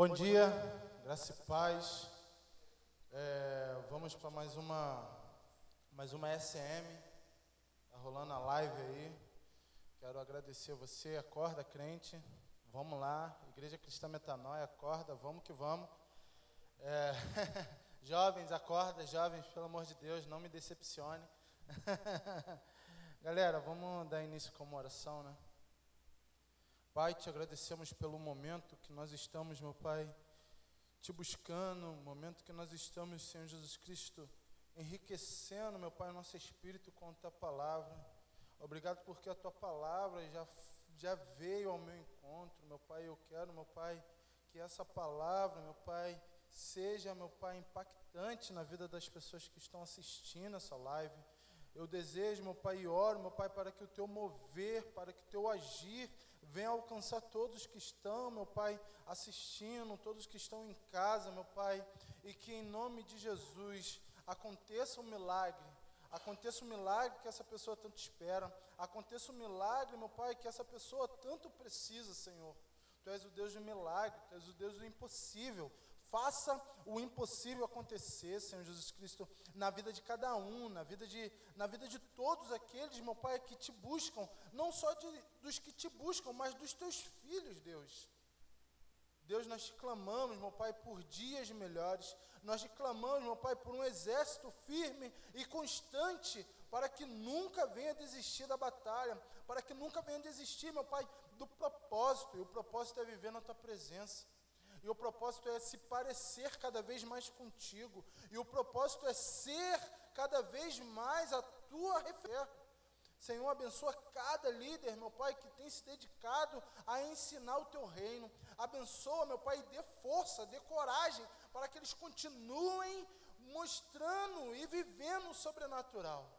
Bom dia, graça e paz. É, vamos para mais uma, mais uma SM. Tá rolando a live aí. Quero agradecer a você, acorda crente. Vamos lá, Igreja Cristã Metanoia, acorda, vamos que vamos. É, jovens, acorda, jovens, pelo amor de Deus, não me decepcione. Galera, vamos dar início com uma oração, né? Pai, te agradecemos pelo momento que nós estamos, meu Pai, te buscando, momento que nós estamos, Senhor Jesus Cristo, enriquecendo, meu Pai, nosso espírito com a tua palavra. Obrigado porque a tua palavra já, já veio ao meu encontro, meu Pai. Eu quero, meu Pai, que essa palavra, meu Pai, seja, meu Pai, impactante na vida das pessoas que estão assistindo essa live. Eu desejo, meu Pai, e oro, meu Pai, para que o teu mover, para que o teu agir venha alcançar todos que estão, meu Pai, assistindo, todos que estão em casa, meu Pai, e que em nome de Jesus aconteça um milagre. Aconteça o um milagre que essa pessoa tanto espera. Aconteça o um milagre, meu Pai, que essa pessoa tanto precisa, Senhor. Tu és o Deus do milagre, Tu és o Deus do impossível. Faça o impossível acontecer, Senhor Jesus Cristo, na vida de cada um, na vida de, na vida de todos aqueles, meu Pai, que te buscam, não só de, dos que te buscam, mas dos teus filhos, Deus. Deus, nós te clamamos, meu Pai, por dias melhores. Nós te clamamos, meu Pai, por um exército firme e constante, para que nunca venha desistir da batalha, para que nunca venha desistir, meu Pai, do propósito. E o propósito é viver na tua presença. E o propósito é se parecer cada vez mais contigo. E o propósito é ser cada vez mais a tua referência. Senhor, abençoa cada líder, meu Pai, que tem se dedicado a ensinar o teu reino. Abençoa, meu Pai, e dê força, dê coragem para que eles continuem mostrando e vivendo o sobrenatural.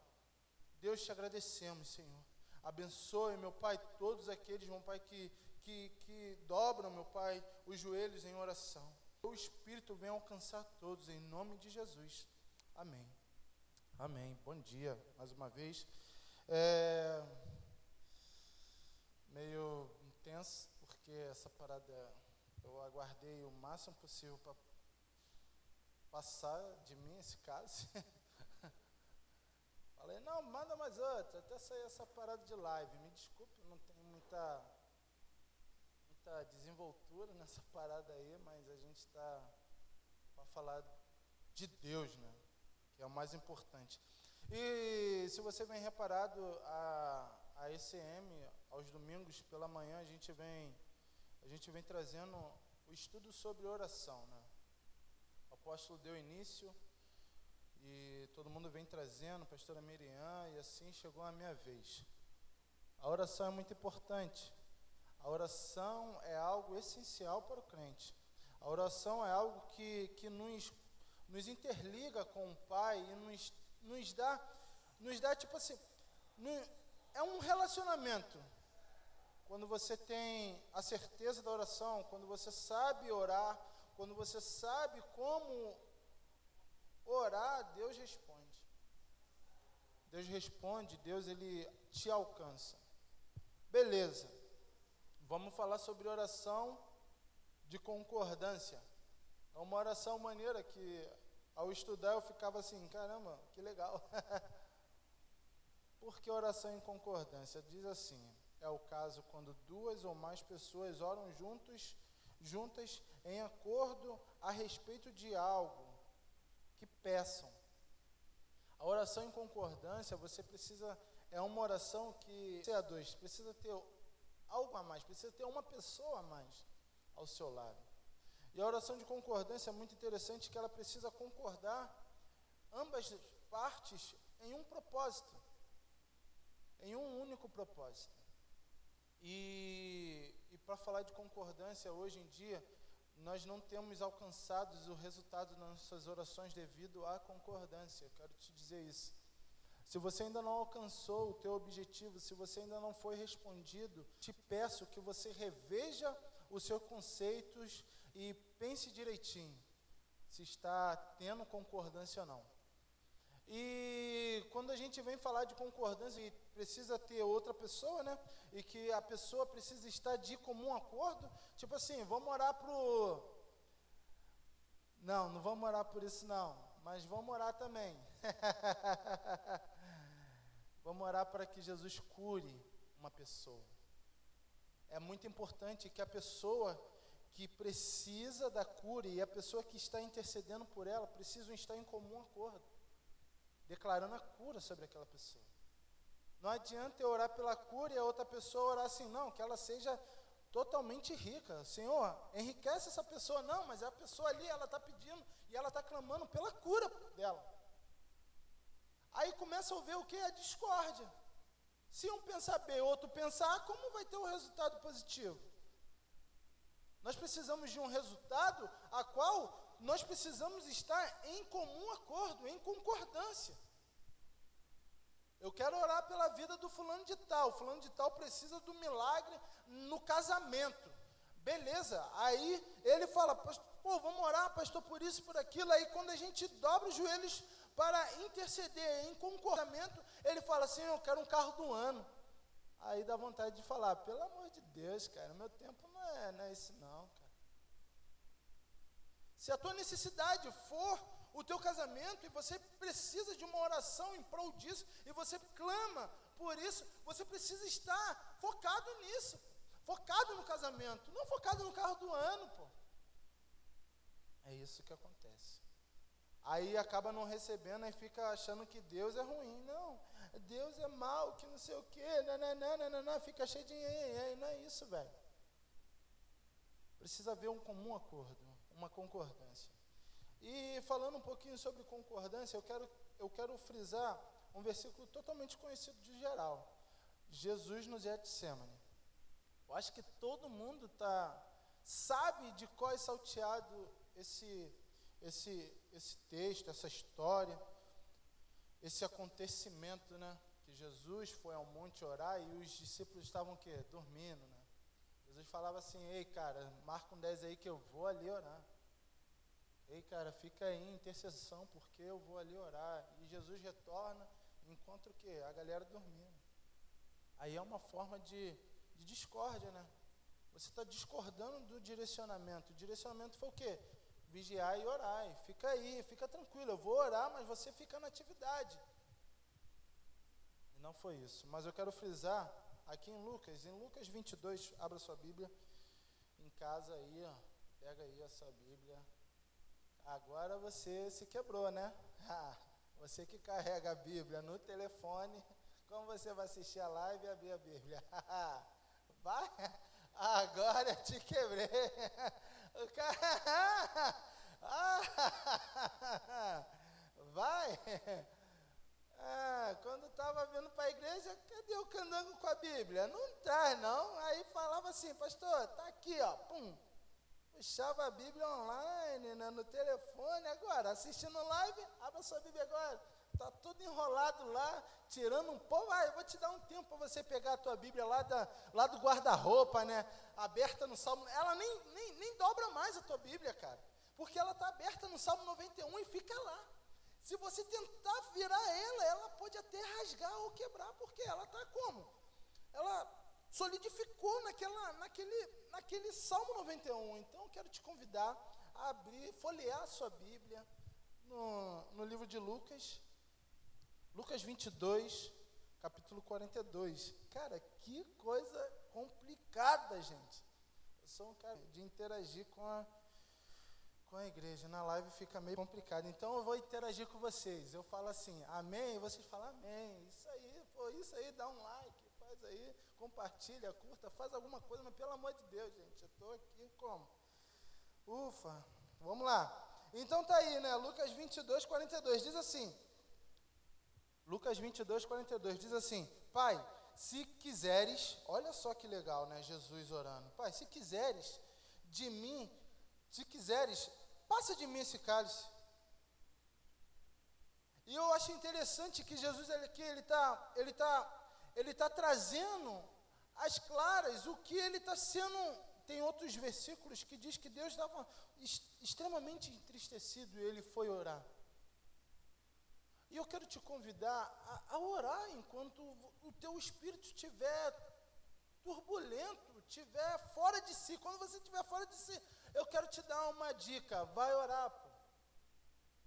Deus, te agradecemos, Senhor. Abençoe, meu Pai, todos aqueles, meu Pai, que que, que dobram, meu Pai, os joelhos em oração. O Espírito vem alcançar todos, em nome de Jesus. Amém. Amém. Bom dia, mais uma vez. É meio intenso, porque essa parada eu aguardei o máximo possível para passar de mim esse caso. Falei, não, manda mais outra, até sair essa parada de live. Me desculpe, não tem muita muita desenvoltura nessa parada aí, mas a gente está para falar de Deus, né? Que é o mais importante. E se você vem reparado, a, a ECM, aos domingos pela manhã, a gente vem, a gente vem trazendo o estudo sobre oração, né? O apóstolo deu início e todo mundo vem trazendo, pastora Miriam, e assim chegou a minha vez. A oração é muito importante. A oração é algo essencial para o crente. A oração é algo que, que nos, nos interliga com o Pai e nos, nos, dá, nos dá, tipo assim, é um relacionamento. Quando você tem a certeza da oração, quando você sabe orar, quando você sabe como orar, Deus responde. Deus responde, Deus ele te alcança. Beleza. Vamos falar sobre oração de concordância. É uma oração maneira que, ao estudar, eu ficava assim: caramba, que legal. Por que oração em concordância? Diz assim: é o caso quando duas ou mais pessoas oram juntos, juntas em acordo a respeito de algo que peçam. A oração em concordância, você precisa, é uma oração que, você a dois, precisa ter algo a mais, precisa ter uma pessoa a mais ao seu lado. E a oração de concordância é muito interessante que ela precisa concordar ambas partes em um propósito, em um único propósito. E, e para falar de concordância, hoje em dia, nós não temos alcançado o resultado das nossas orações devido à concordância. Eu quero te dizer isso. Se você ainda não alcançou o teu objetivo, se você ainda não foi respondido, te peço que você reveja os seus conceitos e pense direitinho se está tendo concordância ou não. E quando a gente vem falar de concordância e precisa ter outra pessoa, né? E que a pessoa precisa estar de comum acordo, tipo assim, vamos orar pro Não, não vamos orar por isso não, mas vamos orar também. vamos orar para que Jesus cure uma pessoa. É muito importante que a pessoa que precisa da cura e a pessoa que está intercedendo por ela precisam estar em comum acordo, declarando a cura sobre aquela pessoa. Não adianta eu orar pela cura e a outra pessoa orar assim, não, que ela seja totalmente rica. Senhor, enriquece essa pessoa. Não, mas a pessoa ali, ela está pedindo e ela está clamando pela cura dela. Aí começa a ver o que? A discórdia. Se um pensar B, outro pensar como vai ter um resultado positivo? Nós precisamos de um resultado a qual nós precisamos estar em comum acordo, em concordância. Eu quero orar pela vida do fulano de tal. O fulano de tal precisa do milagre no casamento. Beleza. Aí ele fala, pô, vamos orar, pastor, por isso, por aquilo. Aí quando a gente dobra os joelhos para interceder em concordamento, ele fala assim, eu quero um carro do ano. Aí dá vontade de falar, pelo amor de Deus, cara, meu tempo não é, não é esse não, cara. Se a tua necessidade for o teu casamento e você precisa de uma oração em prol disso e você clama por isso, você precisa estar focado nisso, focado no casamento, não focado no carro do ano, pô. É isso que acontece. Aí acaba não recebendo e fica achando que Deus é ruim. Não, Deus é mal, que não sei o quê, nananã, fica cheio de não é isso, velho. Precisa haver um comum acordo, uma concordância. E falando um pouquinho sobre concordância, eu quero, eu quero frisar um versículo totalmente conhecido de geral. Jesus no Getsemane. Eu acho que todo mundo tá, sabe de qual é salteado esse, esse, esse texto, essa história, esse acontecimento, né? Que Jesus foi ao monte orar e os discípulos estavam o quê? Dormindo, né? Jesus falava assim, ei, cara, marca um 10 aí que eu vou ali orar. Ei, cara, fica aí em intercessão, porque eu vou ali orar. E Jesus retorna e encontra o quê? A galera dormindo. Aí é uma forma de, de discórdia, né? Você está discordando do direcionamento. O direcionamento foi o quê? Vigiar e orar. E fica aí, fica tranquilo. Eu vou orar, mas você fica na atividade. E não foi isso. Mas eu quero frisar aqui em Lucas, em Lucas 22, abra sua Bíblia. Em casa aí, ó, pega aí a sua Bíblia. Agora você se quebrou, né? Ah, você que carrega a Bíblia no telefone, como você vai assistir a live e abrir a Bíblia? Vai? Agora te quebrei. O cara. Vai? Ah, quando estava vindo para a igreja, cadê o candango com a Bíblia? Não traz, não. Aí falava assim, pastor, tá aqui, ó. Pum puxava a Bíblia online, né, no telefone, agora, assistindo live, abra sua Bíblia agora. Está tudo enrolado lá, tirando um pouco. Ah, eu vou te dar um tempo para você pegar a tua Bíblia lá, da, lá do guarda-roupa, né? Aberta no Salmo. Ela nem, nem, nem dobra mais a tua Bíblia, cara. Porque ela está aberta no Salmo 91 e fica lá. Se você tentar virar ela, ela pode até rasgar ou quebrar, porque ela está como? Ela solidificou naquela, naquele, naquele Salmo 91. Então, eu quero te convidar a abrir, folhear a sua Bíblia no, no livro de Lucas, Lucas 22, capítulo 42. Cara, que coisa complicada, gente. Eu sou um cara de interagir com a, com a igreja. Na live fica meio complicado. Então eu vou interagir com vocês. Eu falo assim, amém, e vocês falam amém. Isso aí, pô, isso aí, dá um like, faz aí compartilha, curta, faz alguma coisa, mas pelo amor de Deus, gente, eu estou aqui como? Ufa, vamos lá. Então tá aí, né? Lucas 22, 42 diz assim. Lucas 22, 42 diz assim: Pai, se quiseres, olha só que legal, né? Jesus orando. Pai, se quiseres de mim, se quiseres, passa de mim esse cálice. E eu acho interessante que Jesus aqui ele está ele tá, ele tá trazendo as claras o que ele está sendo. Tem outros versículos que diz que Deus estava extremamente entristecido e ele foi orar. E eu quero te convidar a, a orar enquanto o teu espírito estiver turbulento, estiver fora de si. Quando você estiver fora de si, eu quero te dar uma dica: vai orar. Pô.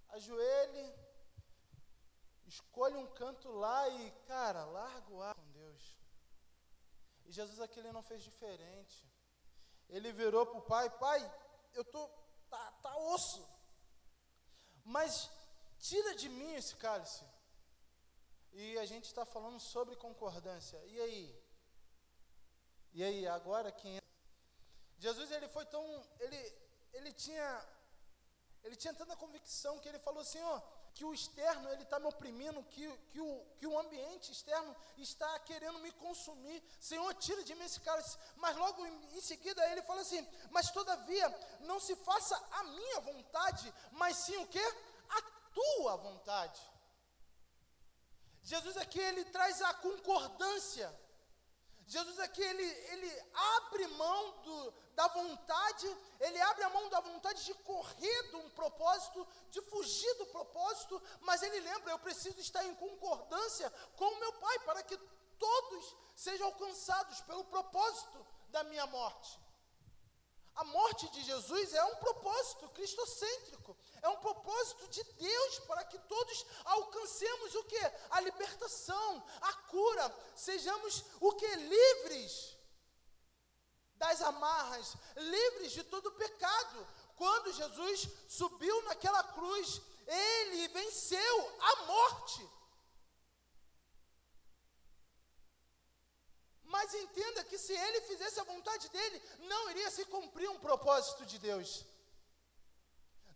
ajoelhe, escolha um canto lá e, cara, larga o ar com Deus. E Jesus aqui ele não fez diferente. Ele virou para o pai, pai, eu tô, tá, tá osso, mas tira de mim esse cálice. E a gente está falando sobre concordância. E aí? E aí, agora quem Jesus ele foi tão, ele, ele tinha, ele tinha tanta convicção que ele falou assim, ó, que o externo ele está me oprimindo, que, que, o, que o ambiente externo está querendo me consumir. Senhor, tira de mim esse cálice. Mas logo em, em seguida ele fala assim: Mas todavia, não se faça a minha vontade, mas sim o que? A tua vontade. Jesus aqui ele traz a concordância. Jesus aqui ele, ele abre mão do, da vontade, ele abre a mão da vontade de correr de um propósito, de fugir do propósito, mas ele lembra: eu preciso estar em concordância com o meu Pai para que todos sejam alcançados pelo propósito da minha morte. A morte de Jesus é um propósito cristocêntrico, é um propósito de Deus para que todos alcancemos o que? A libertação, a cura, sejamos o que? Livres das amarras, livres de todo pecado. Quando Jesus subiu naquela cruz, ele venceu a morte. Mas entenda que se ele fizesse a vontade dele, não iria se cumprir um propósito de Deus.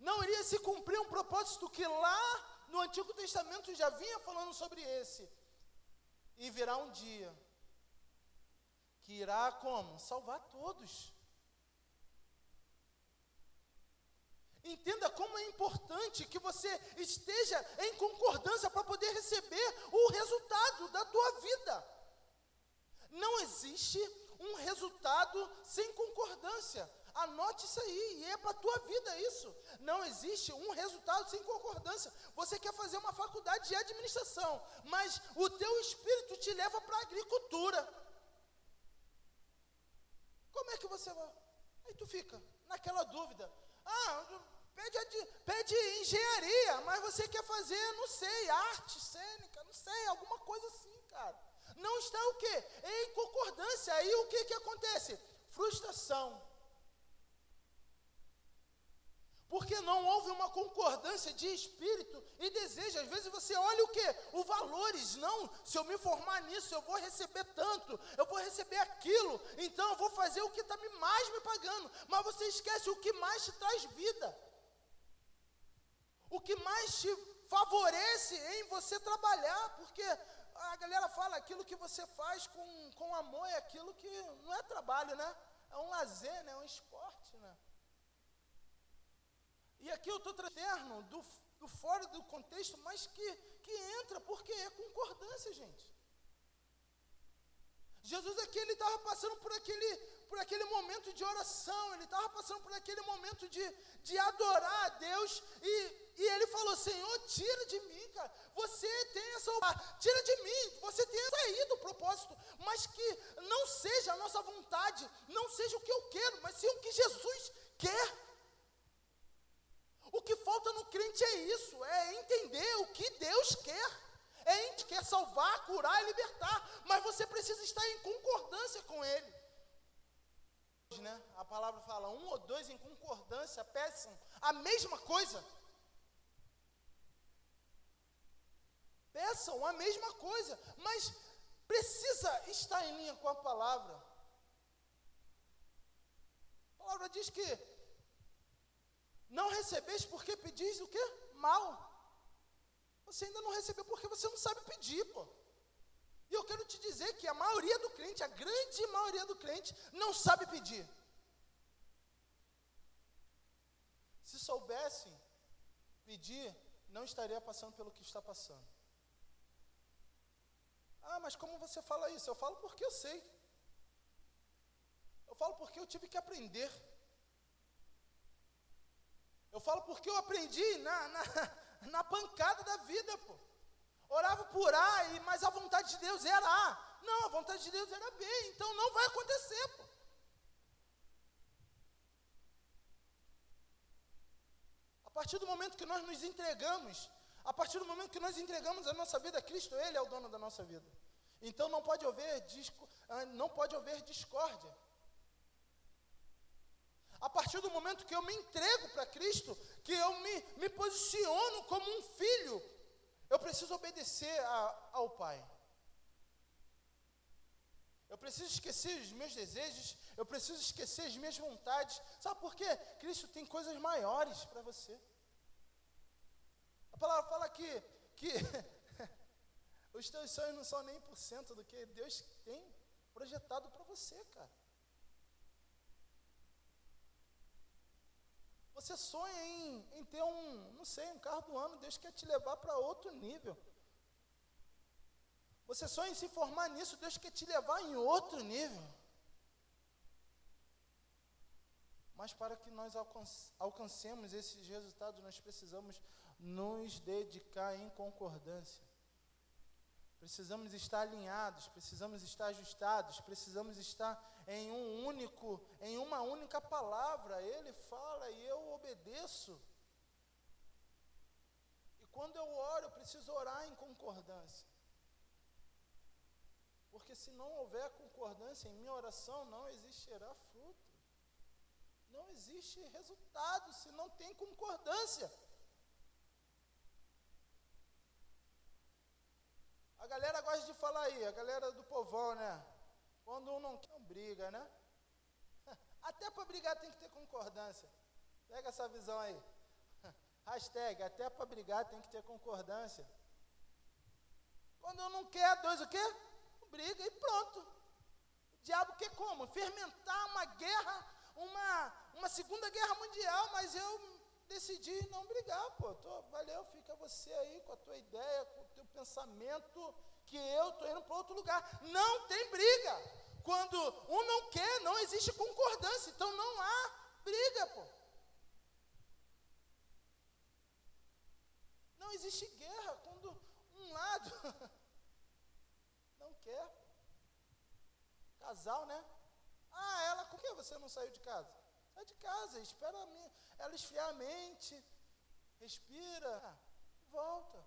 Não iria se cumprir um propósito que lá no Antigo Testamento já vinha falando sobre esse. E virá um dia que irá como? Salvar todos. Entenda como é importante que você esteja em concordância para poder receber o resultado da tua vida. Não existe um resultado sem concordância. Anote isso aí, e é para a tua vida isso. Não existe um resultado sem concordância. Você quer fazer uma faculdade de administração, mas o teu espírito te leva para a agricultura. Como é que você vai? Aí tu fica naquela dúvida. Ah, pede, pede engenharia, mas você quer fazer, não sei, arte cênica, não sei, alguma coisa assim, cara não está o quê? Em concordância. Aí o que, que acontece? Frustração. Porque não houve uma concordância de espírito e desejo. Às vezes você olha o quê? Os valores. Não, se eu me formar nisso, eu vou receber tanto, eu vou receber aquilo. Então eu vou fazer o que está mais me pagando. Mas você esquece o que mais te traz vida. O que mais te favorece em você trabalhar. Porque a galera fala aquilo que você faz com, com amor é aquilo que não é trabalho, né? É um lazer, né? É um esporte, né? E aqui eu estou trazendo do, do fora do contexto, mas que, que entra, porque é concordância, gente. Jesus aqui ele estava passando por aquele, por aquele momento de oração, ele estava passando por aquele momento de, de adorar a Deus, e, e ele falou: Senhor, tira de mim, cara. Você tem essa. Tira de mim, você tem saído do propósito, mas que não seja a nossa vontade, não seja o que eu quero, mas sim o que Jesus quer. O que falta no crente é isso, é entender o que Deus quer é que quer salvar, curar e libertar, mas você precisa estar em concordância com Ele. Né? A palavra fala: um ou dois em concordância peçam a mesma coisa. Peçam a mesma coisa, mas precisa estar em linha com a palavra. A palavra diz que não recebeis porque pedis o que? Mal. Você ainda não recebeu porque você não sabe pedir, pô. E eu quero te dizer que a maioria do crente, a grande maioria do crente, não sabe pedir. Se soubessem pedir, não estaria passando pelo que está passando. Ah, mas como você fala isso? Eu falo porque eu sei. Eu falo porque eu tive que aprender. Eu falo porque eu aprendi na, na, na pancada da vida, pô. Orava por A, mas a vontade de Deus era A. Não, a vontade de Deus era B, então não vai acontecer, pô. A partir do momento que nós nos entregamos, a partir do momento que nós entregamos a nossa vida a Cristo, Ele é o dono da nossa vida. Então não pode haver, ah, não pode haver discórdia. A partir do momento que eu me entrego para Cristo, que eu me, me posiciono como um filho, eu preciso obedecer a, ao Pai. Eu preciso esquecer os meus desejos, eu preciso esquecer as minhas vontades. Sabe por quê? Cristo tem coisas maiores para você. Palavra fala que, que os teus sonhos não são nem por cento do que Deus tem projetado para você, cara. Você sonha em, em ter um, não sei, um carro do ano, Deus quer te levar para outro nível. Você sonha em se formar nisso, Deus quer te levar em outro nível. Mas para que nós alcancemos esses resultados, nós precisamos nos dedicar em concordância. Precisamos estar alinhados, precisamos estar ajustados, precisamos estar em um único, em uma única palavra. Ele fala e eu obedeço. E quando eu oro, eu preciso orar em concordância. Porque se não houver concordância em minha oração, não existirá fruto. Não existe resultado se não tem concordância. A galera gosta de falar aí, a galera do povão, né? Quando um não quer, um briga, né? Até para brigar tem que ter concordância. Pega essa visão aí. Hashtag, até para brigar tem que ter concordância. Quando um não quer, dois o quê? Briga e pronto. O diabo quer como? Fermentar uma guerra, uma, uma segunda guerra mundial, mas eu decidi não brigar, pô. Tô, valeu, fica você aí com a tua ideia, com o teu pensamento, que eu estou indo para outro lugar. Não tem briga. Quando um não quer, não existe concordância. Então não há briga, pô. Não existe guerra quando um lado não quer. Casal, né? Ah, ela, por que você não saiu de casa? Sai de casa, espera ela esfriar a mente, respira, volta.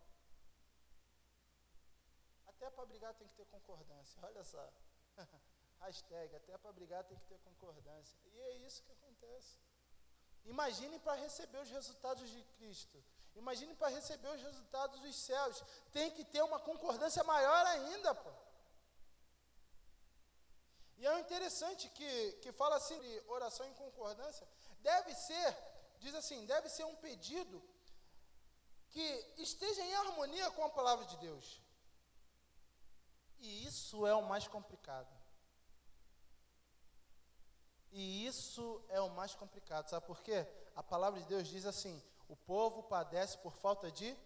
Até para brigar tem que ter concordância. Olha só. Hashtag, até para brigar tem que ter concordância. E é isso que acontece. Imagine para receber os resultados de Cristo. Imagine para receber os resultados dos céus. Tem que ter uma concordância maior ainda, pô. É interessante que, que fala assim de oração em concordância. Deve ser diz assim: deve ser um pedido que esteja em harmonia com a palavra de Deus. E isso é o mais complicado. E isso é o mais complicado, sabe por quê? A palavra de Deus diz assim: o povo padece por falta de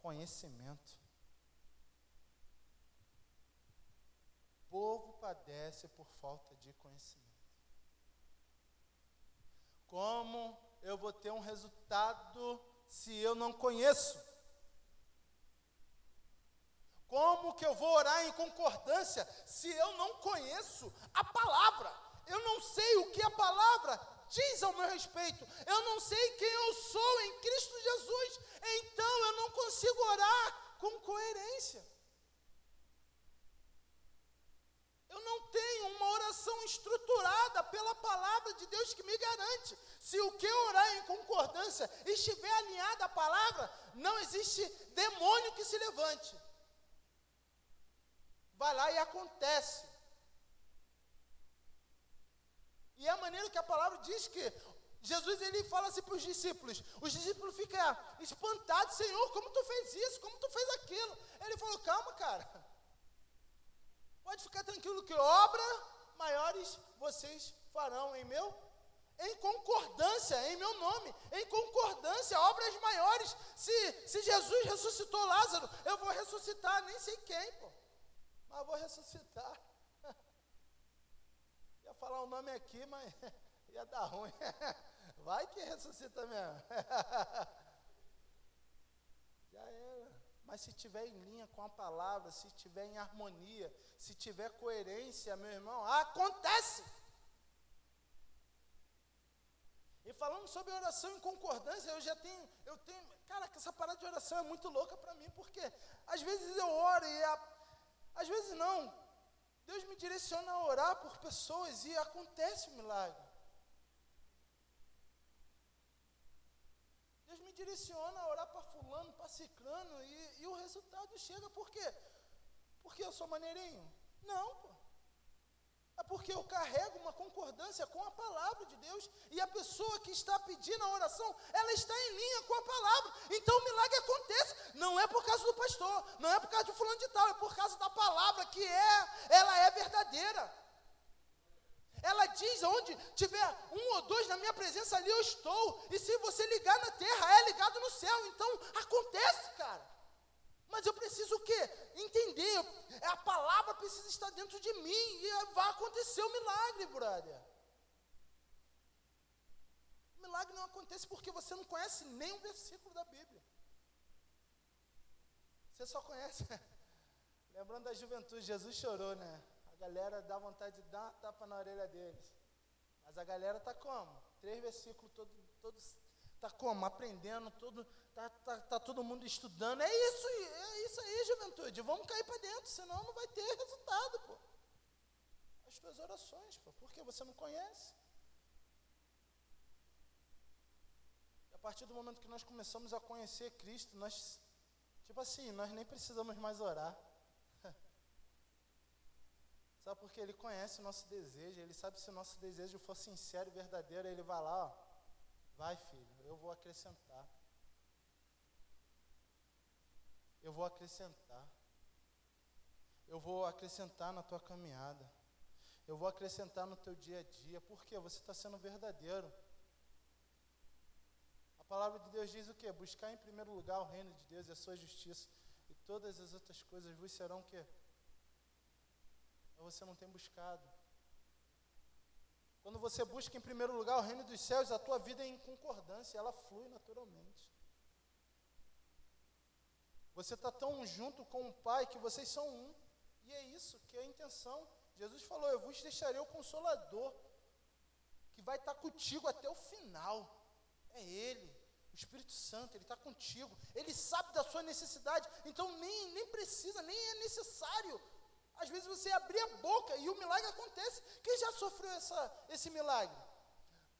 conhecimento. O povo padece por falta de conhecimento. Como eu vou ter um resultado se eu não conheço? Como que eu vou orar em concordância se eu não conheço a palavra? Eu não sei o que a palavra diz ao meu respeito. Eu não sei quem eu sou em Cristo Jesus. Então eu não consigo orar com coerência. Eu não tenho uma oração estruturada pela palavra de Deus que me garante. Se o que eu orar em concordância estiver alinhado à palavra, não existe demônio que se levante. Vai lá e acontece. E é a maneira que a palavra diz que Jesus ele fala assim para os discípulos. Os discípulos ficam espantados, Senhor, como tu fez isso? Como tu fez aquilo? Ele falou: calma, cara. Pode ficar tranquilo que obra maiores vocês farão em meu em concordância em meu nome, em concordância, obras maiores. Se, se Jesus ressuscitou Lázaro, eu vou ressuscitar, nem sei quem, pô, mas vou ressuscitar. ia falar o nome aqui, mas ia dar ruim. Vai que ressuscita mesmo. Mas se estiver em linha com a palavra, se estiver em harmonia, se tiver coerência, meu irmão, acontece. E falando sobre oração em concordância, eu já tenho, eu tenho, cara, essa parada de oração é muito louca para mim, porque às vezes eu oro e a, às vezes não. Deus me direciona a orar por pessoas e acontece o milagre. Deus me direciona a orar para fulano, para ciclano, e, e o resultado chega por quê? Porque eu sou maneirinho? Não, pô. É porque eu carrego uma concordância com a palavra de Deus e a pessoa que está pedindo a oração, ela está em linha com a palavra. Então o milagre acontece. Não é por causa do pastor, não é por causa de fulano de tal, é por causa da palavra que é, ela é verdadeira. Ela diz: onde tiver um ou dois na minha presença, ali eu estou. E se você ligar na terra, é ligado no céu. Então acontece, cara. Mas eu preciso o quê? Entender. A palavra precisa estar dentro de mim. E vai acontecer o milagre, brother. O milagre não acontece porque você não conhece nem um versículo da Bíblia. Você só conhece. Lembrando da juventude, Jesus chorou, né? Galera dá vontade de dar tapa na orelha deles. Mas a galera tá como? Três versículos todos, todos tá como? Aprendendo, todo, Tá, tá, tá todo mundo estudando. É isso, é isso aí, juventude. Vamos cair para dentro, senão não vai ter resultado, pô. As tuas orações, pô. Porque você não conhece. E a partir do momento que nós começamos a conhecer Cristo, nós, tipo assim, nós nem precisamos mais orar. Sabe porque Ele conhece o nosso desejo, Ele sabe se o nosso desejo for sincero e verdadeiro, Ele vai lá, ó, vai filho, eu vou acrescentar eu vou acrescentar. Eu vou acrescentar na tua caminhada. Eu vou acrescentar no teu dia a dia. Por quê? Você está sendo verdadeiro. A palavra de Deus diz o quê? Buscar em primeiro lugar o reino de Deus e a sua justiça. E todas as outras coisas vos serão o quê? Mas você não tem buscado. Quando você busca em primeiro lugar o reino dos céus, a tua vida é em concordância, ela flui naturalmente. Você está tão junto com o Pai que vocês são um. E é isso que é a intenção. Jesus falou: Eu vos deixarei o Consolador, que vai estar tá contigo até o final. É Ele, o Espírito Santo, Ele está contigo. Ele sabe da sua necessidade, então nem, nem precisa, nem é necessário. Às vezes você abrir a boca e o milagre acontece. Quem já sofreu essa, esse milagre?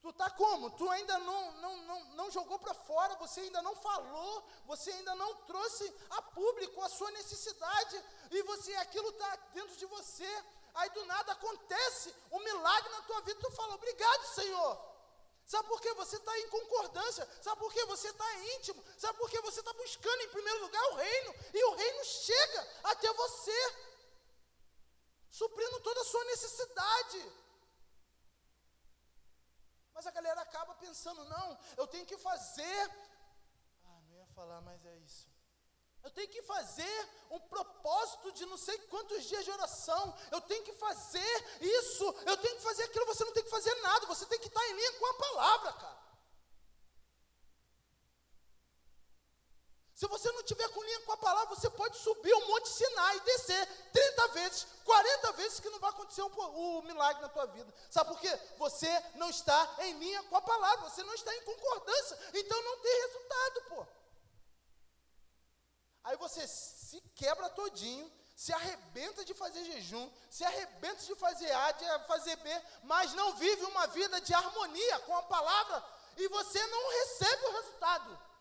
Tu está como? Tu ainda não, não, não, não jogou para fora, você ainda não falou, você ainda não trouxe a público a sua necessidade, e você aquilo está dentro de você. Aí do nada acontece um milagre na tua vida, tu fala, obrigado, Senhor. Sabe por que você está em concordância? Sabe por que você está íntimo? Sabe por que você está buscando em primeiro lugar o reino? E o reino chega até você, suprindo toda a sua necessidade. Mas a galera acaba pensando, não, eu tenho que fazer. Ah, não ia falar, mas é isso. Eu tenho que fazer um propósito de não sei quantos dias de oração. Eu tenho que fazer isso. Eu tenho que fazer aquilo. Você não tem que fazer nada. Você tem que estar em linha com a palavra, cara. Se você não tiver com linha com a palavra, você pode subir o Monte Sinai e descer 30 vezes, 40 vezes, que não vai acontecer o, o milagre na tua vida. Sabe por quê? Você não está em linha com a palavra, você não está em concordância, então não tem resultado, pô. Aí você se quebra todinho, se arrebenta de fazer jejum, se arrebenta de fazer A, de fazer B, mas não vive uma vida de harmonia com a palavra e você não recebe o resultado.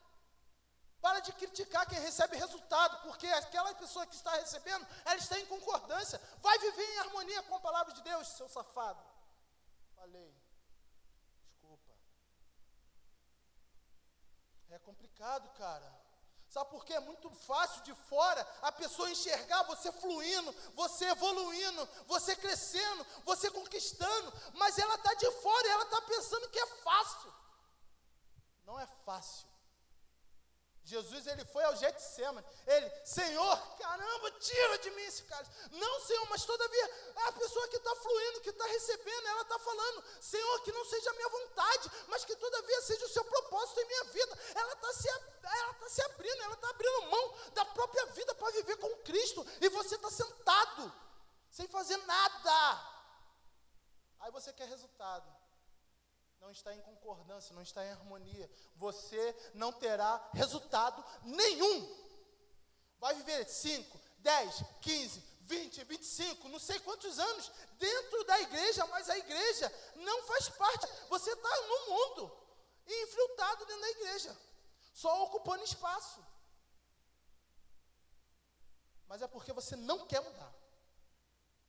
Para de criticar quem recebe resultado, porque aquela pessoa que está recebendo, ela está em concordância. Vai viver em harmonia com a palavra de Deus, seu safado. Falei. Desculpa. É complicado, cara. Sabe por quê? É muito fácil de fora a pessoa enxergar você fluindo, você evoluindo, você crescendo, você conquistando, mas ela está de fora e ela está pensando que é fácil. Não é fácil. Jesus ele foi ao Getsemane. Ele, Senhor, caramba, tira de mim esse cálice. Não, Senhor, mas todavia a pessoa que está fluindo, que está recebendo, ela está falando, Senhor, que não seja a minha vontade, mas que todavia seja o seu propósito em minha vida. Ela está se, ela tá se abrindo, ela está abrindo mão da própria vida para viver com Cristo. E você está sentado, sem fazer nada. Aí você quer resultado. Não está em concordância, não está em harmonia, você não terá resultado nenhum. Vai viver 5, 10, 15, 20, 25, não sei quantos anos dentro da igreja, mas a igreja não faz parte. Você está no mundo, infiltrado dentro da igreja, só ocupando espaço. Mas é porque você não quer mudar.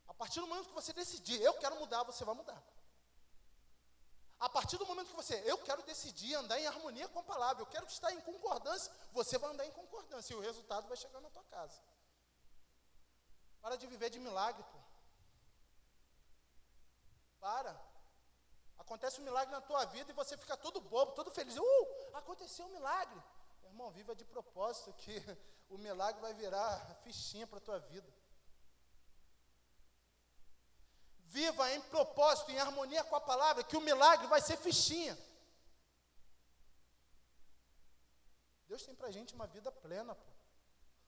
A partir do momento que você decidir, eu quero mudar, você vai mudar. A partir do momento que você, eu quero decidir andar em harmonia com a palavra, eu quero estar em concordância, você vai andar em concordância e o resultado vai chegar na tua casa. Para de viver de milagre, pô. Para. Acontece um milagre na tua vida e você fica todo bobo, todo feliz. Uh, aconteceu um milagre. Meu irmão, viva de propósito que o milagre vai virar fichinha para a tua vida. Viva em propósito, em harmonia com a palavra, que o milagre vai ser fichinha. Deus tem para a gente uma vida plena, pô.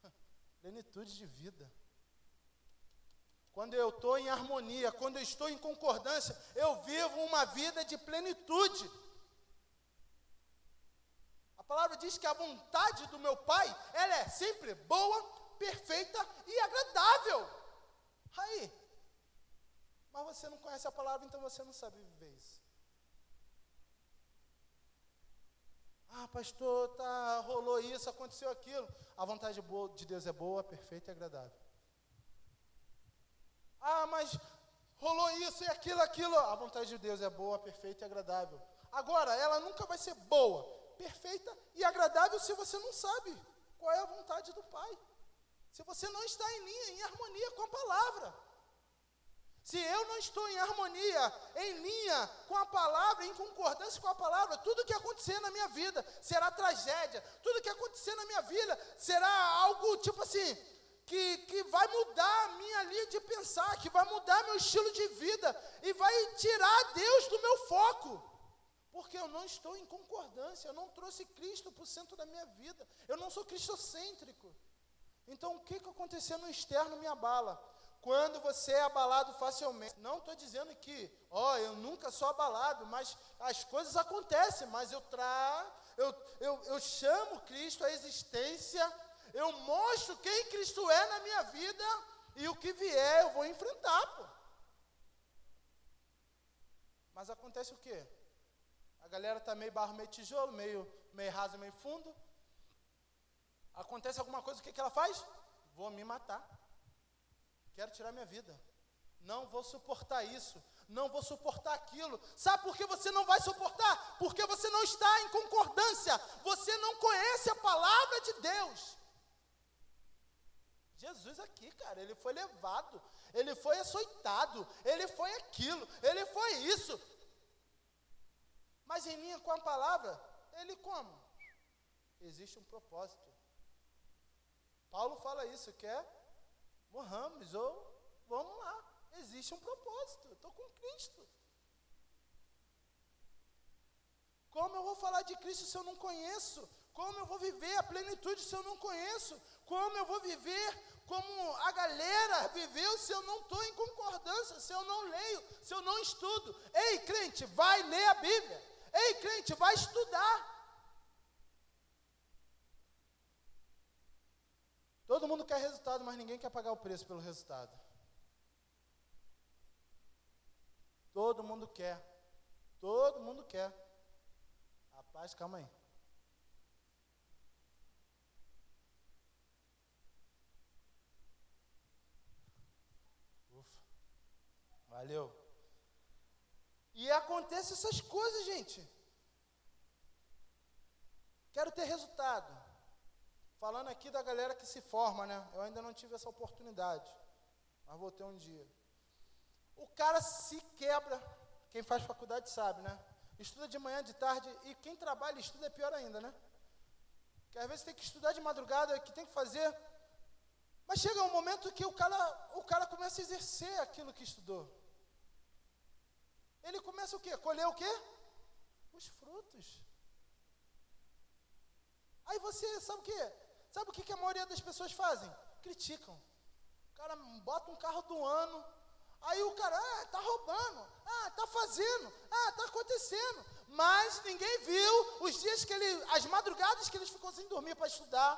plenitude de vida. Quando eu estou em harmonia, quando eu estou em concordância, eu vivo uma vida de plenitude. A palavra diz que a vontade do meu Pai, ela é sempre boa, perfeita e agradável. Aí, mas você não conhece a palavra, então você não sabe viver isso. Ah, pastor, tá, rolou isso, aconteceu aquilo. A vontade de Deus é boa, perfeita e agradável. Ah, mas rolou isso e aquilo, aquilo. A vontade de Deus é boa, perfeita e agradável. Agora, ela nunca vai ser boa, perfeita e agradável se você não sabe qual é a vontade do Pai. Se você não está em linha, em harmonia com a palavra. Se eu não estou em harmonia, em linha com a palavra, em concordância com a palavra, tudo que acontecer na minha vida será tragédia, tudo que acontecer na minha vida será algo tipo assim, que, que vai mudar a minha linha de pensar, que vai mudar meu estilo de vida e vai tirar Deus do meu foco. Porque eu não estou em concordância, eu não trouxe Cristo para o centro da minha vida, eu não sou cristocêntrico. Então o que, que aconteceu no externo me abala. Quando você é abalado facilmente, não estou dizendo que, ó, eu nunca sou abalado, mas as coisas acontecem, mas eu trago, eu, eu, eu chamo Cristo à existência eu mostro quem Cristo é na minha vida e o que vier eu vou enfrentar, pô. Mas acontece o quê? A galera tá meio barro, meio tijolo, meio, meio raso, meio fundo. Acontece alguma coisa, o que, que ela faz? Vou me matar. Quero tirar minha vida. Não vou suportar isso. Não vou suportar aquilo. Sabe por que você não vai suportar? Porque você não está em concordância. Você não conhece a palavra de Deus. Jesus aqui, cara, ele foi levado, ele foi açoitado, ele foi aquilo, ele foi isso. Mas em linha com a palavra, ele como? Existe um propósito. Paulo fala isso, que é morramos ou vamos lá. Existe um propósito, eu estou com Cristo. Como eu vou falar de Cristo se eu não conheço? Como eu vou viver a plenitude se eu não conheço? Como eu vou viver como a galera viveu se eu não estou em concordância, se eu não leio, se eu não estudo. Ei, crente, vai ler a Bíblia. Ei, crente, vai estudar. Todo mundo quer resultado, mas ninguém quer pagar o preço pelo resultado. Todo mundo quer. Todo mundo quer. Rapaz, calma aí. Valeu. E acontece essas coisas, gente. Quero ter resultado. Falando aqui da galera que se forma, né? Eu ainda não tive essa oportunidade, mas vou ter um dia. O cara se quebra. Quem faz faculdade sabe, né? Estuda de manhã, de tarde, e quem trabalha e estuda é pior ainda, né? Que às vezes tem que estudar de madrugada, que tem que fazer. Mas chega um momento que o cara, o cara começa a exercer aquilo que estudou. Ele começa o quê? Colher o quê? Os frutos. Aí você sabe o quê? Sabe o que, que a maioria das pessoas fazem? Criticam. O cara bota um carro do ano, aí o cara, ah, tá roubando, ah, tá fazendo, ah, tá acontecendo. mas ninguém viu os dias que ele, as madrugadas que ele ficou sem dormir para estudar.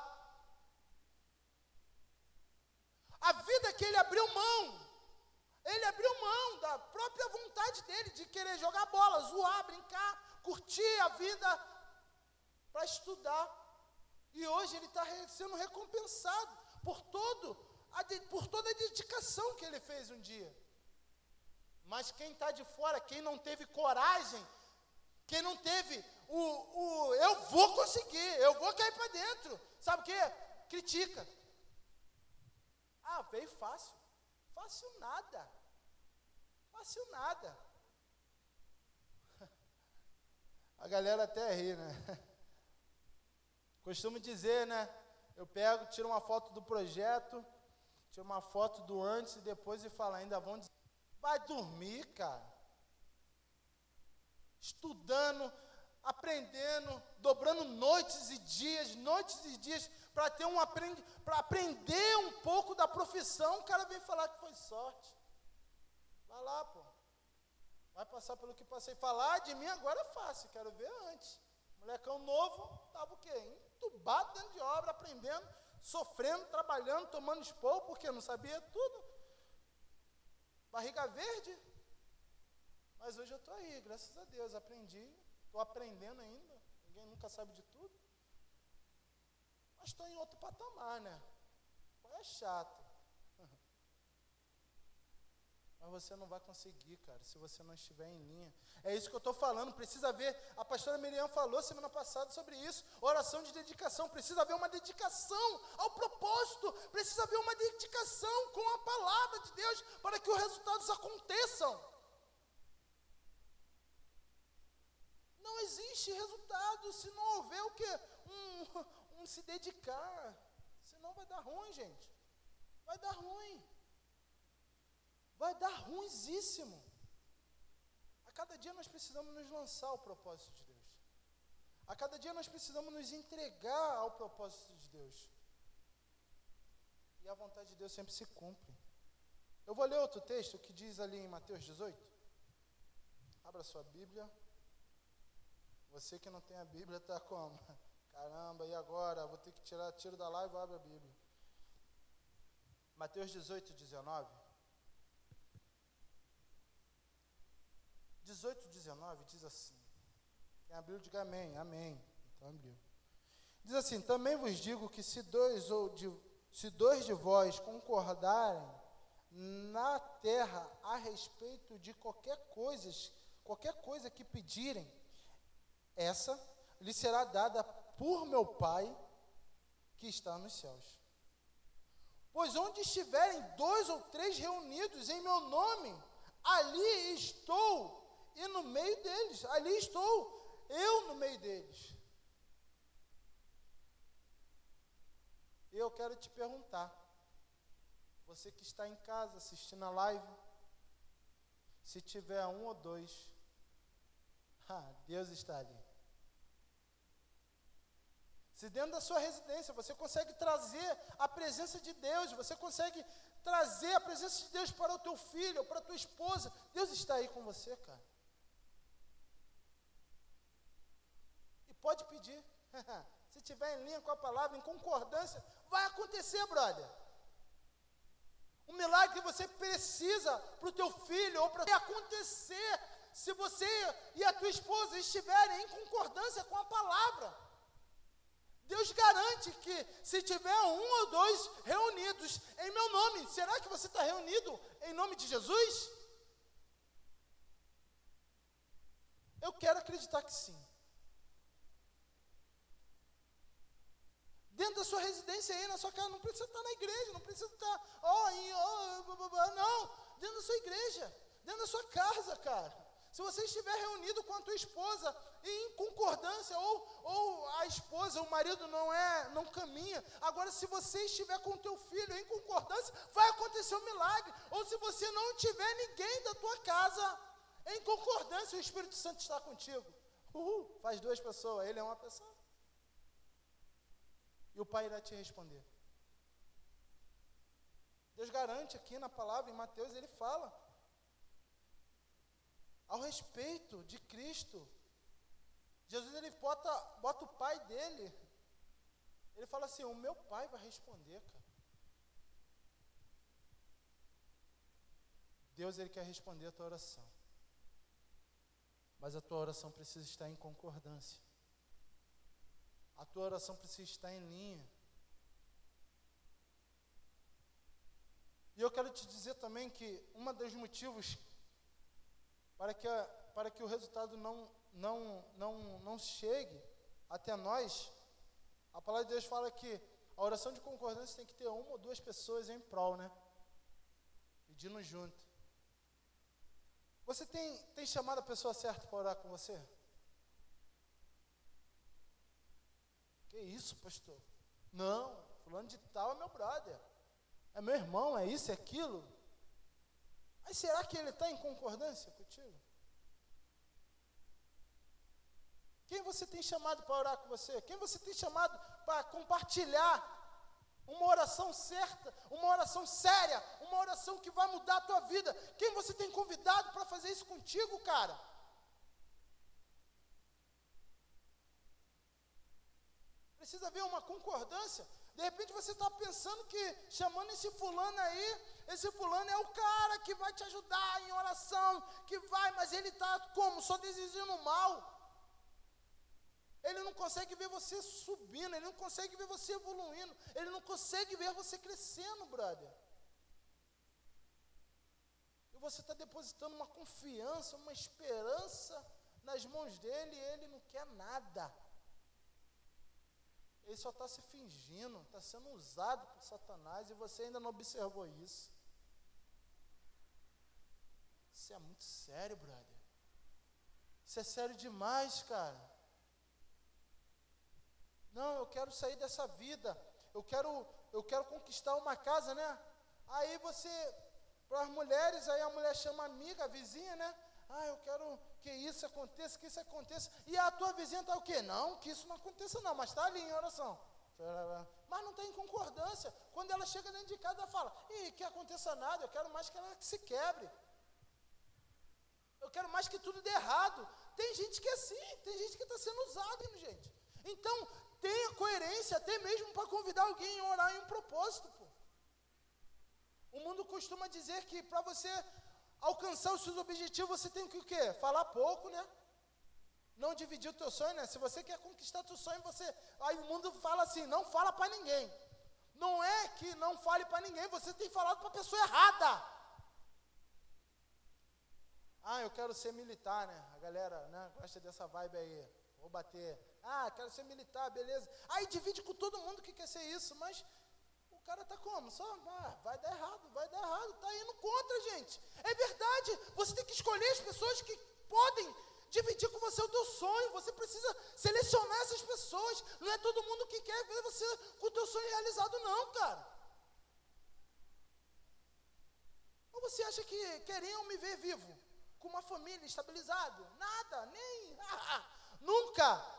A vida que ele abriu mão. Ele abriu mão da própria vontade dele de querer jogar bola, zoar, brincar, curtir a vida para estudar. E hoje ele está sendo recompensado por todo a, por toda a dedicação que ele fez um dia. Mas quem está de fora, quem não teve coragem, quem não teve o, o eu vou conseguir, eu vou cair para dentro, sabe o que? Critica. Ah, veio fácil. Fácil nada. Fácil nada. A galera até ri, né? Costumo dizer, né? Eu pego, tiro uma foto do projeto, tiro uma foto do antes e depois e falo, ainda vão dizer. Vai dormir, cara. Estudando, aprendendo, dobrando noites e dias, noites e dias, para ter um aprend... para aprender um pouco da profissão, o cara vem falar que foi sorte. Vai lá, pô. Vai passar pelo que passei. Falar de mim agora é fácil, quero ver antes. Molecão novo, estava o quê? Entubado dentro de obra, aprendendo, sofrendo, trabalhando, tomando expor, porque não sabia tudo. Barriga verde. Mas hoje eu estou aí, graças a Deus, aprendi, estou aprendendo ainda. Ninguém nunca sabe de tudo. Mas estou em outro patamar, né? É chato. Mas você não vai conseguir, cara, se você não estiver em linha. É isso que eu estou falando. Precisa ver. A pastora Miriam falou semana passada sobre isso. Oração de dedicação. Precisa haver uma dedicação ao propósito. Precisa haver uma dedicação com a palavra de Deus para que os resultados aconteçam. Não existe resultado se não houver o quê? Um, um se dedicar. Senão vai dar ruim, gente. Vai dar ruim vai dar ruimzíssimo. A cada dia nós precisamos nos lançar ao propósito de Deus. A cada dia nós precisamos nos entregar ao propósito de Deus. E a vontade de Deus sempre se cumpre. Eu vou ler outro texto que diz ali em Mateus 18. Abra sua Bíblia. Você que não tem a Bíblia está como? Caramba, e agora? Vou ter que tirar tiro da live abre a Bíblia. Mateus 18, 19. 18, 19 diz assim. Quem abriu, diga amém. Amém. Então abriu. Diz assim: Também vos digo que se dois, ou de, se dois de vós concordarem na terra a respeito de qualquer coisa, qualquer coisa que pedirem, essa lhe será dada por meu Pai que está nos céus. Pois onde estiverem dois ou três reunidos em meu nome, ali estou e no meio deles, ali estou, eu no meio deles. Eu quero te perguntar, você que está em casa assistindo a live, se tiver um ou dois, ah, Deus está ali. Se dentro da sua residência você consegue trazer a presença de Deus, você consegue trazer a presença de Deus para o teu filho, para a tua esposa, Deus está aí com você, cara. Pode pedir. Se tiver em linha com a palavra, em concordância, vai acontecer, brother. O milagre que você precisa para o teu filho ou para acontecer se você e a tua esposa estiverem em concordância com a palavra. Deus garante que se tiver um ou dois reunidos em meu nome, será que você está reunido em nome de Jesus? Eu quero acreditar que sim. Dentro da sua residência aí, na sua casa, não precisa estar na igreja, não precisa estar, ó, oh, oh, não, dentro da sua igreja, dentro da sua casa, cara. Se você estiver reunido com a tua esposa em concordância, ou, ou a esposa, o marido não é, não caminha. Agora, se você estiver com o teu filho em concordância, vai acontecer um milagre. Ou se você não tiver ninguém da tua casa em concordância, o Espírito Santo está contigo. Uhul, faz duas pessoas, ele é uma pessoa. E o Pai irá te responder. Deus garante aqui na palavra, em Mateus, ele fala ao respeito de Cristo, Jesus ele bota, bota o pai dele. Ele fala assim: O meu pai vai responder, cara. Deus ele quer responder a tua oração. Mas a tua oração precisa estar em concordância. A tua oração precisa estar em linha. E eu quero te dizer também que um dos motivos para que, a, para que o resultado não, não, não, não chegue até nós, a palavra de Deus fala que a oração de concordância tem que ter uma ou duas pessoas em prol, né? Pedindo junto. Você tem, tem chamado a pessoa certa para orar com você? Que isso, pastor? Não, fulano de tal é meu brother. É meu irmão, é isso, é aquilo. Mas será que ele está em concordância contigo? Quem você tem chamado para orar com você? Quem você tem chamado para compartilhar uma oração certa, uma oração séria, uma oração que vai mudar a tua vida? Quem você tem convidado para fazer isso contigo, cara? Precisa haver uma concordância. De repente você está pensando que chamando esse fulano aí, esse fulano é o cara que vai te ajudar em oração, que vai, mas ele está como? Só desejando mal. Ele não consegue ver você subindo, ele não consegue ver você evoluindo, ele não consegue ver você crescendo, brother. E você está depositando uma confiança, uma esperança nas mãos dele e ele não quer nada. Ele só está se fingindo, está sendo usado por Satanás e você ainda não observou isso. Isso é muito sério, brother. Isso é sério demais, cara. Não, eu quero sair dessa vida. Eu quero, eu quero conquistar uma casa, né? Aí você, para as mulheres, aí a mulher chama amiga, a vizinha, né? Ah, eu quero que isso aconteça, que isso aconteça. E a tua vizinha está o quê? Não, que isso não aconteça não, mas está ali em oração. Mas não tem concordância. Quando ela chega dentro de casa, ela fala, e que aconteça nada, eu quero mais que ela se quebre. Eu quero mais que tudo dê errado. Tem gente que é assim, tem gente que está sendo usado, gente. Então, tenha coerência até mesmo para convidar alguém a orar em um propósito. Pô. O mundo costuma dizer que para você alcançar os seus objetivos, você tem que o quê? Falar pouco, né? Não dividir o teu sonho, né? Se você quer conquistar teu sonho, você. Aí o mundo fala assim, não fala para ninguém. Não é que não fale para ninguém, você tem falado para a pessoa errada. Ah, eu quero ser militar, né? A galera né, gosta dessa vibe aí. Vou bater ah, quero ser militar, beleza. Aí divide com todo mundo que quer ser isso, mas cara está como? Só, ah, vai dar errado, vai dar errado, está indo contra, gente. É verdade, você tem que escolher as pessoas que podem dividir com você o teu sonho, você precisa selecionar essas pessoas. Não é todo mundo que quer ver você com o teu sonho realizado, não, cara. Ou você acha que queriam me ver vivo, com uma família estabilizado? Nada, nem. nunca.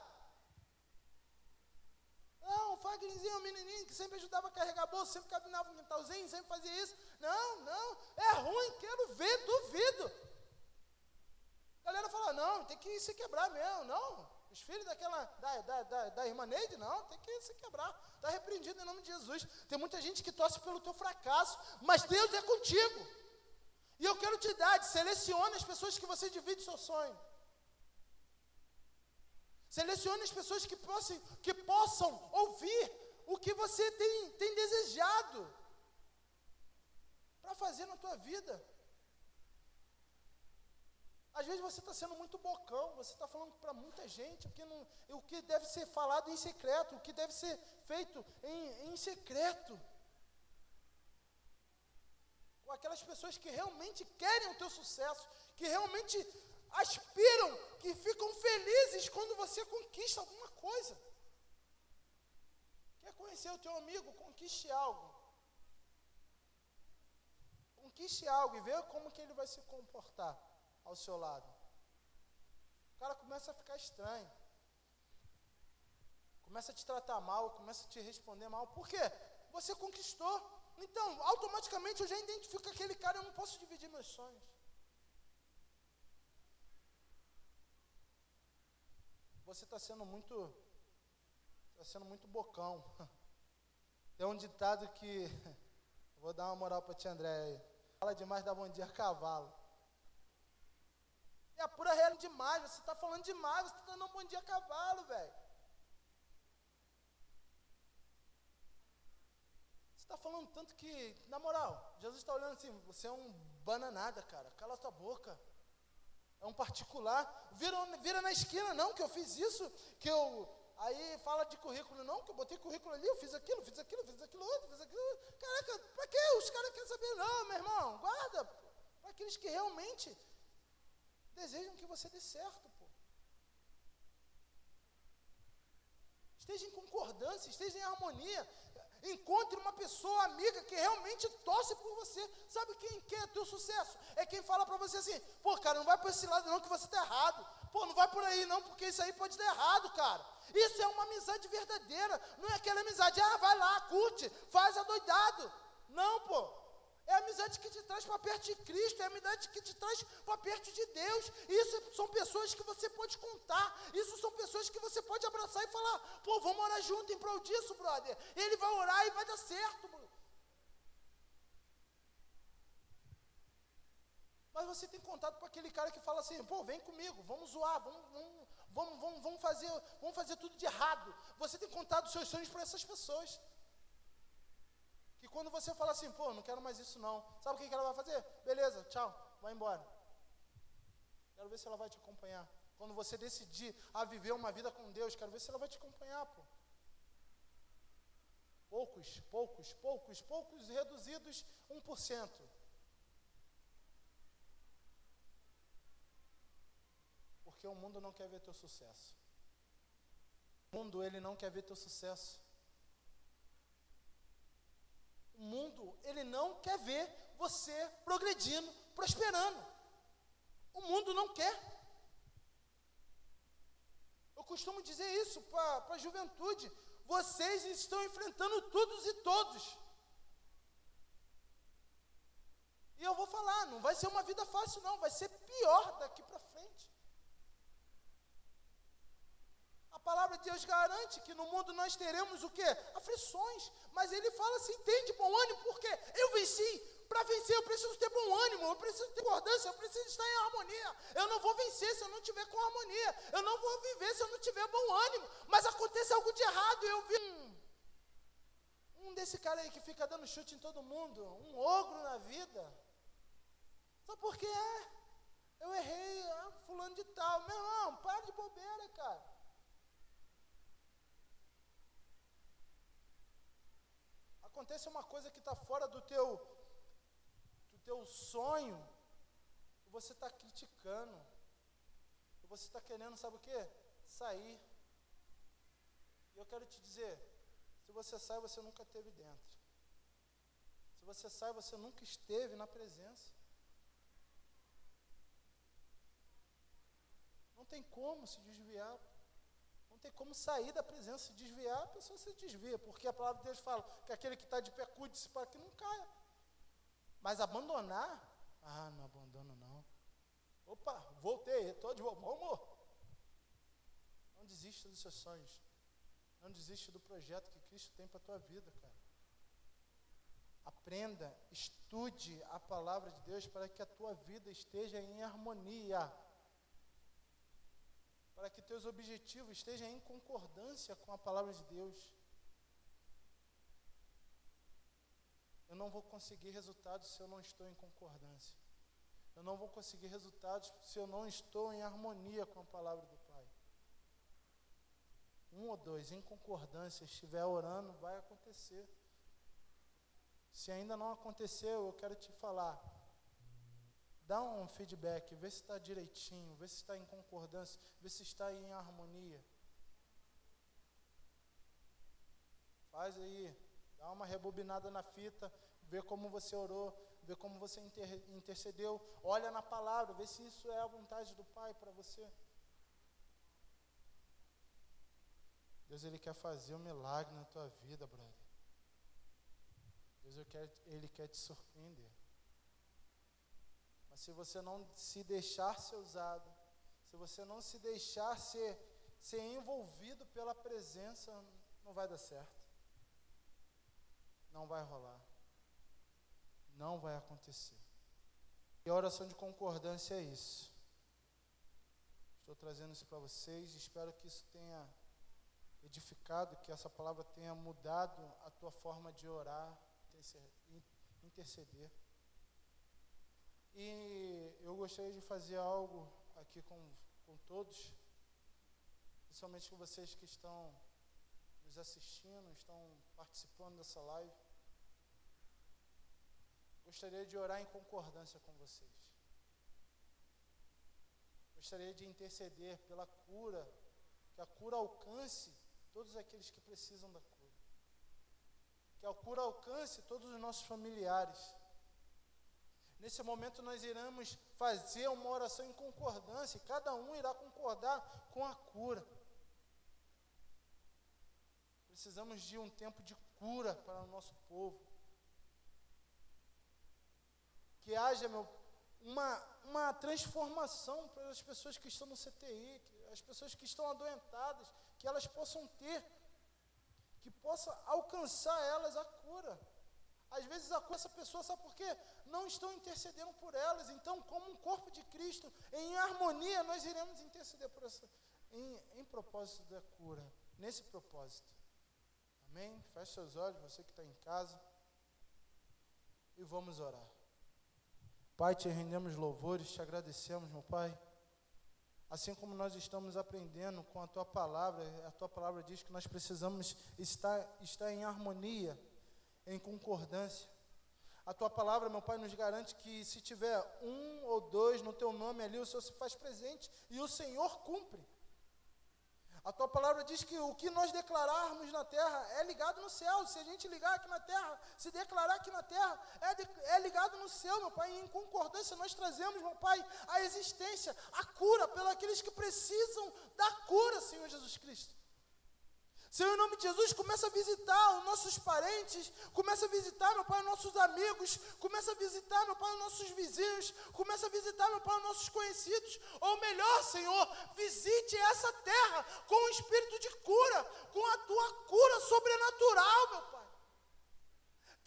Fagnerzinho um menininho que sempre ajudava a carregar bolsa, sempre caminhava no quintalzinho, sempre fazia isso. Não, não, é ruim, quero ver, duvido. A galera fala, não, tem que se quebrar mesmo, não. Os filhos daquela, da, da, da, da irmã Neide, não, tem que se quebrar. Está repreendido em nome de Jesus. Tem muita gente que torce pelo teu fracasso, mas Deus é contigo. E eu quero te dar, selecione as pessoas que você divide seu sonho. Selecione as pessoas que possam, que possam ouvir o que você tem, tem desejado para fazer na tua vida. Às vezes você está sendo muito bocão, você está falando para muita gente o que, não, o que deve ser falado em secreto, o que deve ser feito em, em secreto. Com aquelas pessoas que realmente querem o teu sucesso, que realmente aspiram, que ficam felizes quando você conquista alguma coisa. Quer conhecer o teu amigo? Conquiste algo. Conquiste algo e veja como que ele vai se comportar ao seu lado. O cara começa a ficar estranho. Começa a te tratar mal, começa a te responder mal. Por quê? Você conquistou. Então, automaticamente eu já identifico aquele cara, eu não posso dividir meus sonhos. Você está sendo muito. Está sendo muito bocão. Tem um ditado que. Vou dar uma moral para tia André aí. Fala demais, dá bom dia cavalo. É a pura realidade demais. Você está falando demais, você está dando um bom dia cavalo, velho. Você está falando tanto que, na moral, Jesus está olhando assim, você é um bananada, cara. Cala a tua boca. É um particular. Vira, vira na esquina, não, que eu fiz isso, que eu. Aí fala de currículo, não, que eu botei currículo ali, eu fiz aquilo, fiz aquilo, fiz aquilo outro, fiz aquilo. Caraca, pra quê? Os caras querem saber, não, meu irmão, guarda. Para aqueles que realmente desejam que você dê certo, pô. Esteja em concordância, esteja em harmonia. Encontre uma pessoa amiga que realmente torce por você. Sabe quem quer teu sucesso? É quem fala para você assim: pô, cara, não vai por esse lado não que você está errado. Pô, não vai por aí não, porque isso aí pode dar errado, cara. Isso é uma amizade verdadeira. Não é aquela amizade, ah, vai lá, curte, faz adoidado. Não, pô. É a amizade que te traz para perto de Cristo, é a amizade que te traz para perto de Deus. Isso são pessoas que você pode contar, isso são pessoas que você pode abraçar e falar: pô, vamos orar junto em prol disso, brother. Ele vai orar e vai dar certo. Bro. Mas você tem contato com aquele cara que fala assim: pô, vem comigo, vamos zoar, vamos, vamos, vamos, vamos, fazer, vamos fazer tudo de errado. Você tem contado seus sonhos para essas pessoas. Quando você fala assim, pô, não quero mais isso não, sabe o que, que ela vai fazer? Beleza, tchau, vai embora. Quero ver se ela vai te acompanhar. Quando você decidir a viver uma vida com Deus, quero ver se ela vai te acompanhar, pô. Poucos, poucos, poucos, poucos reduzidos 1%. Porque o mundo não quer ver teu sucesso. O mundo ele não quer ver teu sucesso. O mundo, ele não quer ver você progredindo, prosperando. O mundo não quer. Eu costumo dizer isso para a juventude. Vocês estão enfrentando todos e todos. E eu vou falar, não vai ser uma vida fácil, não, vai ser pior daqui para frente. A palavra de Deus garante que no mundo nós teremos o quê? Aflições. Mas ele fala assim: tem de bom ânimo, porque eu venci. Para vencer eu preciso ter bom ânimo, eu preciso ter concordância, eu preciso estar em harmonia. Eu não vou vencer se eu não tiver com harmonia. Eu não vou viver se eu não tiver bom ânimo. Mas acontece algo de errado. Eu vi um, desse cara aí que fica dando chute em todo mundo, um ogro na vida. Só porque é. Eu errei, ah, fulano de tal. Meu irmão, para de bobeira, cara. Acontece uma coisa que está fora do teu, do teu sonho, você está criticando, você está querendo, sabe o que? Sair. E eu quero te dizer, se você sai, você nunca esteve dentro. Se você sai, você nunca esteve na presença. Não tem como se desviar. Não tem como sair da presença, se desviar, a pessoa se desvia, porque a palavra de Deus fala que aquele que está de pé cuide-se para que não caia. Mas abandonar, ah, não abandono não. Opa, voltei, estou de volta, vamos. Não desista dos seus sonhos. Não desista do projeto que Cristo tem para a tua vida, cara. Aprenda, estude a palavra de Deus para que a tua vida esteja em harmonia para que teus objetivos estejam em concordância com a palavra de Deus. Eu não vou conseguir resultados se eu não estou em concordância. Eu não vou conseguir resultados se eu não estou em harmonia com a palavra do Pai. Um ou dois em concordância, estiver orando, vai acontecer. Se ainda não aconteceu, eu quero te falar Dá um feedback, vê se está direitinho, vê se está em concordância, vê se está em harmonia. Faz aí, dá uma rebobinada na fita, vê como você orou, vê como você inter intercedeu, olha na palavra, vê se isso é a vontade do Pai para você. Deus ele quer fazer um milagre na tua vida, brother. Deus ele quer, ele quer te surpreender se você não se deixar ser usado, se você não se deixar ser ser envolvido pela presença, não vai dar certo. Não vai rolar. Não vai acontecer. E a oração de concordância é isso. Estou trazendo isso para vocês. Espero que isso tenha edificado, que essa palavra tenha mudado a tua forma de orar, interceder. E eu gostaria de fazer algo aqui com, com todos, principalmente com vocês que estão nos assistindo, estão participando dessa live. Gostaria de orar em concordância com vocês. Gostaria de interceder pela cura, que a cura alcance todos aqueles que precisam da cura. Que a cura alcance todos os nossos familiares. Nesse momento nós iremos fazer uma oração em concordância, cada um irá concordar com a cura. Precisamos de um tempo de cura para o nosso povo. Que haja, meu, uma, uma transformação para as pessoas que estão no CTI, as pessoas que estão adoentadas, que elas possam ter, que possa alcançar elas a cura. Às vezes a cura essa pessoa, sabe por quê? Não estão intercedendo por elas. Então, como um corpo de Cristo, em harmonia, nós iremos interceder por essa, em, em propósito da cura, nesse propósito. Amém? Feche seus olhos, você que está em casa. E vamos orar. Pai, te rendemos louvores, te agradecemos, meu Pai Assim como nós estamos aprendendo com a tua palavra, a tua palavra diz que nós precisamos estar, estar em harmonia, em concordância. A tua palavra, meu Pai, nos garante que se tiver um ou dois no teu nome ali, o Senhor se faz presente e o Senhor cumpre. A tua palavra diz que o que nós declararmos na terra é ligado no céu. Se a gente ligar aqui na terra, se declarar aqui na terra, é, de, é ligado no céu, meu Pai. E em concordância nós trazemos, meu Pai, a existência, a cura pelos que precisam da cura, Senhor Jesus Cristo. Senhor, em nome de Jesus, começa a visitar os nossos parentes, começa a visitar, meu Pai, os nossos amigos, começa a visitar, meu Pai, os nossos vizinhos, começa a visitar, meu Pai, os nossos conhecidos. Ou melhor, Senhor, visite essa terra com o espírito de cura, com a tua cura sobrenatural, meu Pai.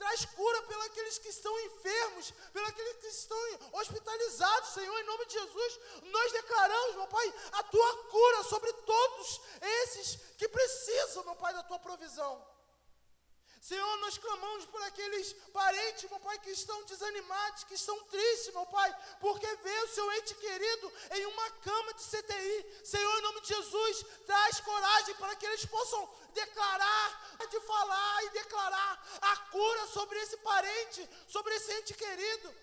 Traz cura pelos aqueles que estão enfermos, pelos aqueles que estão hospitalizados, Senhor, em nome de Jesus. Nós declaramos, meu Pai, a tua cura sobre todos esses que precisam, meu Pai, da tua provisão. Senhor, nós clamamos por aqueles parentes, meu Pai, que estão desanimados, que estão tristes, meu Pai, porque vê o seu ente querido em uma cama de CTI. Senhor, em nome de Jesus, traz coragem para que eles possam declarar, de falar e declarar a cura sobre esse parente, sobre esse ente querido.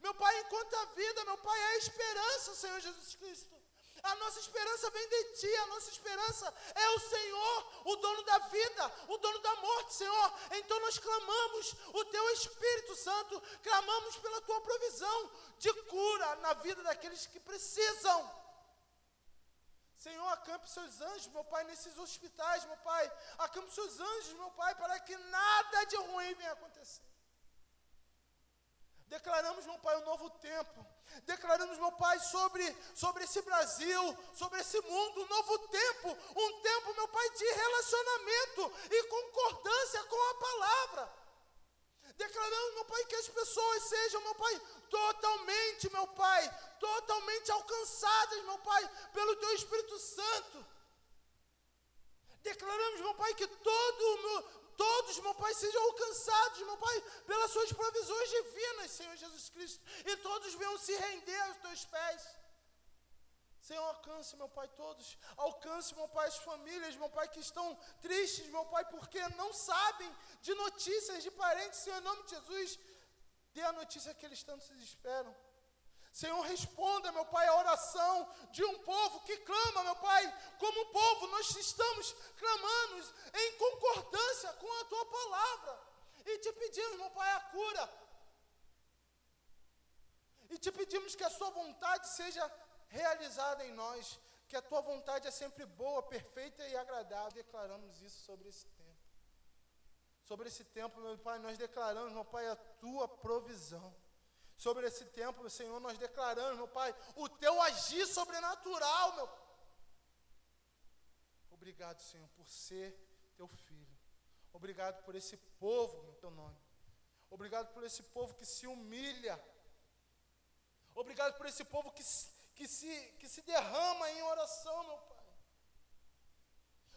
Meu Pai, enquanto a vida, meu Pai, é a esperança, Senhor Jesus Cristo. A nossa esperança vem de Ti, a nossa esperança é o Senhor, o dono da vida, o dono da morte, Senhor. Então nós clamamos o Teu Espírito Santo, clamamos pela Tua provisão de cura na vida daqueles que precisam. Senhor, acampe seus anjos, meu Pai, nesses hospitais, meu Pai. Acampe seus anjos, meu Pai, para que nada de ruim venha acontecer. Declaramos, meu Pai, um novo tempo. Declaramos, meu Pai, sobre, sobre esse Brasil, sobre esse mundo, um novo tempo. Um tempo, meu Pai, de relacionamento e concordância com a palavra. Declaramos, meu Pai, que as pessoas sejam, meu Pai, totalmente, meu Pai, totalmente alcançadas, meu Pai, pelo Teu Espírito Santo. Declaramos, meu Pai, que todo, todos, meu Pai, sejam alcançados, meu Pai, pelas suas provisões divinas, Senhor Jesus Cristo, e todos venham se render aos teus pés. Senhor, alcance, meu Pai, todos. Alcance, meu Pai, as famílias, meu Pai, que estão tristes, meu Pai, porque não sabem de notícias de parentes, Senhor, em nome de Jesus. Dê a notícia que eles tanto se esperam. Senhor, responda, meu Pai, a oração de um povo que clama, meu Pai, como povo, nós estamos clamando em concordância com a tua palavra. E te pedimos, meu Pai, a cura. E te pedimos que a sua vontade seja realizada em nós, que a tua vontade é sempre boa, perfeita e agradável. Declaramos isso sobre esse tempo. Sobre esse tempo, meu Pai, nós declaramos, meu Pai, a tua provisão sobre esse tempo, Senhor, nós declaramos, meu Pai, o teu agir sobrenatural, meu Obrigado, Senhor, por ser teu filho. Obrigado por esse povo no teu nome. Obrigado por esse povo que se humilha. Obrigado por esse povo que, que, se, que se derrama em oração, meu Pai.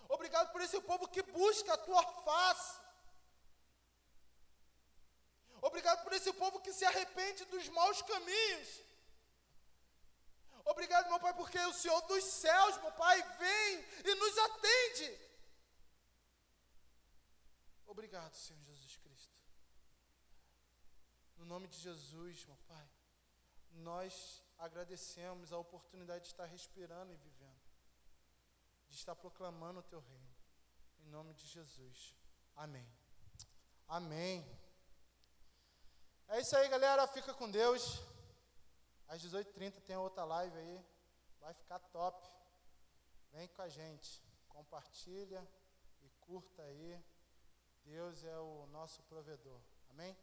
Obrigado por esse povo que busca a tua face. Obrigado por esse povo que se arrepende dos maus caminhos. Obrigado, meu Pai, porque o Senhor dos céus, meu Pai, vem e nos atende. Obrigado, Senhor Jesus Cristo. No nome de Jesus, meu Pai, nós agradecemos a oportunidade de estar respirando e vivendo, de estar proclamando o Teu reino. Em nome de Jesus. Amém. Amém. É isso aí, galera. Fica com Deus. Às 18h30 tem outra live aí. Vai ficar top. Vem com a gente. Compartilha e curta aí. Deus é o nosso provedor. Amém?